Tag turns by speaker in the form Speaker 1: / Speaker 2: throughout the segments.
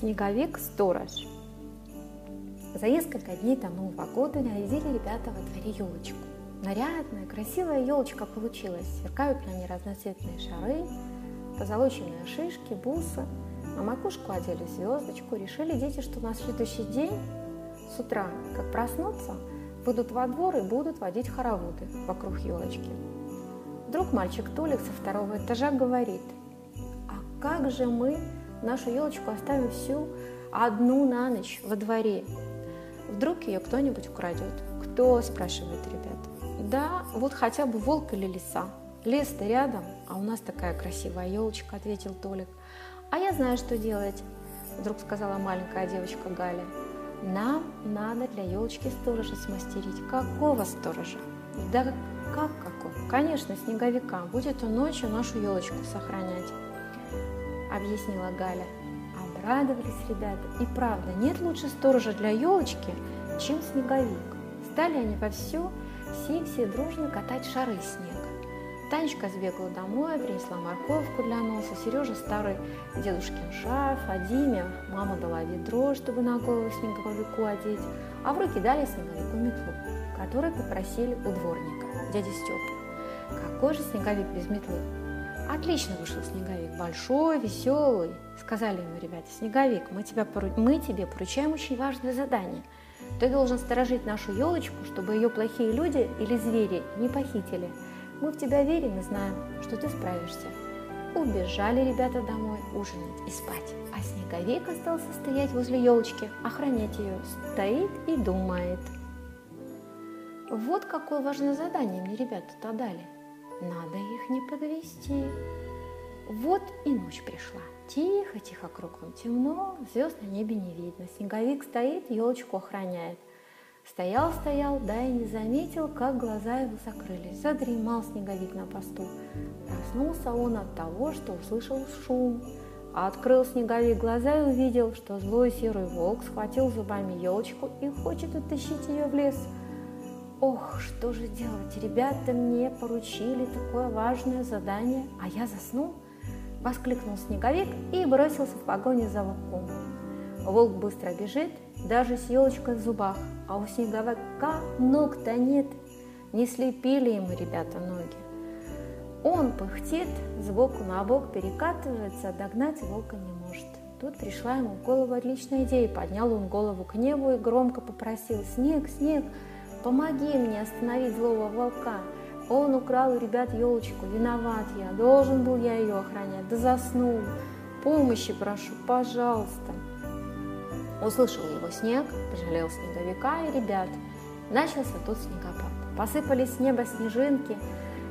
Speaker 1: Снеговик-сторож. За несколько дней до Нового года нарядили ребята во дворе елочку. Нарядная, красивая елочка получилась. Сверкают на ней разноцветные шары, позолоченные шишки, бусы. На макушку одели звездочку. Решили дети, что на следующий день с утра, как проснуться, выйдут во двор и будут водить хороводы вокруг елочки. Вдруг мальчик Толик со второго этажа говорит, а как же мы нашу елочку оставим всю одну на ночь во дворе? Вдруг ее кто-нибудь украдет? Кто, спрашивает ребят. Да, вот хотя бы волк или лиса. Лес-то рядом, а у нас такая красивая елочка, ответил Толик. А я знаю, что делать, вдруг сказала маленькая девочка Галя. Нам надо для елочки сторожа смастерить. Какого сторожа? Да как какого? Конечно, снеговика. Будет он ночью нашу елочку сохранять, объяснила Галя. Обрадовались ребята. И правда, нет лучше сторожа для елочки, чем снеговик. Стали они во все, все-все дружно катать шары снега. Танечка сбегала домой, принесла морковку для носа, Сережа старый дедушкин шарф, а Диме мама дала ведро, чтобы на голову снеговику одеть, а в руки дали снеговику метлу, которую попросили у дворника, дяди Степы. Какой же снеговик без метлы? Отлично вышел снеговик, большой, веселый. Сказали ему ребята, снеговик, мы, тебя, мы тебе поручаем очень важное задание. Ты должен сторожить нашу елочку, чтобы ее плохие люди или звери не похитили – мы в тебя верим и знаем, что ты справишься. Убежали ребята домой ужинать и спать, а снеговик остался стоять возле елочки, охранять ее. Стоит и думает. Вот какое важное задание мне ребята-то дали. Надо их не подвести. Вот и ночь пришла. Тихо-тихо кругом темно, звезд на небе не видно. Снеговик стоит, елочку охраняет. Стоял-стоял, да и не заметил, как глаза его закрылись. Задремал снеговик на посту. Проснулся он от того, что услышал шум. А открыл снеговик глаза и увидел, что злой серый волк схватил зубами елочку и хочет утащить ее в лес. Ох, что же делать? Ребята мне поручили такое важное задание, а я заснул? Воскликнул снеговик и бросился в погоне за волком. Волк быстро бежит, даже с елочкой в зубах, а у снеговика ног-то нет. Не слепили ему ребята ноги. Он пыхтит, сбоку на бок перекатывается, догнать волка не может. Тут пришла ему в голову отличная идея. Поднял он голову к небу и громко попросил «Снег, снег, помоги мне остановить злого волка!» Он украл у ребят елочку, виноват я, должен был я ее охранять, да заснул. Помощи прошу, пожалуйста. Услышал его снег, пожалел снеговика и ребят. Начался тут снегопад. Посыпались с неба снежинки,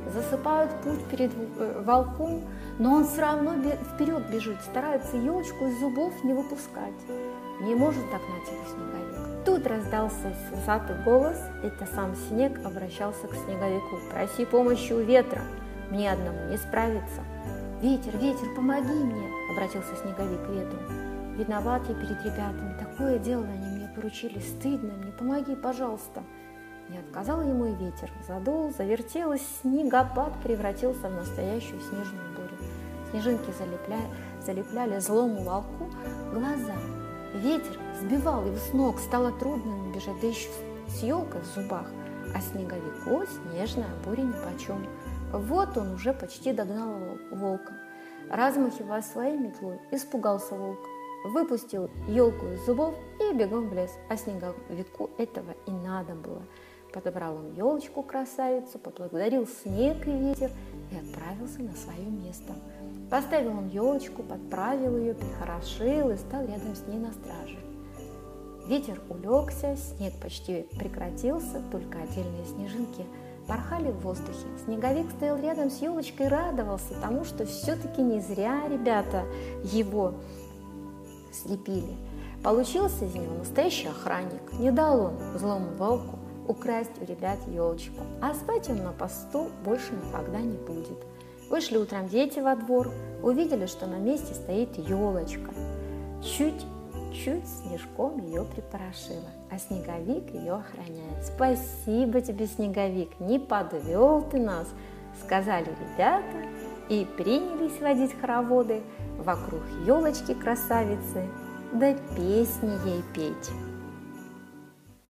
Speaker 1: засыпают путь перед э, волком, но он все равно вперед бежит, старается елочку из зубов не выпускать. Не может догнать его снеговик. Тут раздался сусатый голос, это сам снег обращался к снеговику. «Проси помощи у ветра, мне одному не справиться». «Ветер, ветер, помоги мне!» – обратился снеговик к ветру. Виноват я перед ребятами, такое дело они мне поручили, стыдно мне, помоги, пожалуйста. Не отказал ему и ветер, задул, завертелось, снегопад превратился в настоящую снежную бурю. Снежинки залепляли, залепляли злому волку глаза. Ветер сбивал его с ног, стало трудно ему бежать, да еще с елкой в зубах. А снеговику снежная буря нипочем. Вот он уже почти догнал волка. Размахивая своей метлой, испугался волк выпустил елку из зубов и бегом в лес. А снеговику этого и надо было. Подобрал он елочку красавицу, поблагодарил снег и ветер и отправился на свое место. Поставил он елочку, подправил ее, прихорошил и стал рядом с ней на страже. Ветер улегся, снег почти прекратился, только отдельные снежинки порхали в воздухе. Снеговик стоял рядом с елочкой и радовался тому, что все-таки не зря ребята его слепили. Получился из него настоящий охранник. Не дал он злому волку украсть у ребят елочку. А спать он на посту больше никогда не будет. Вышли утром дети во двор, увидели, что на месте стоит елочка. Чуть-чуть снежком ее припорошила, а снеговик ее охраняет. Спасибо тебе, снеговик, не подвел ты нас, сказали ребята и принялись водить хороводы вокруг елочки красавицы да песни ей петь.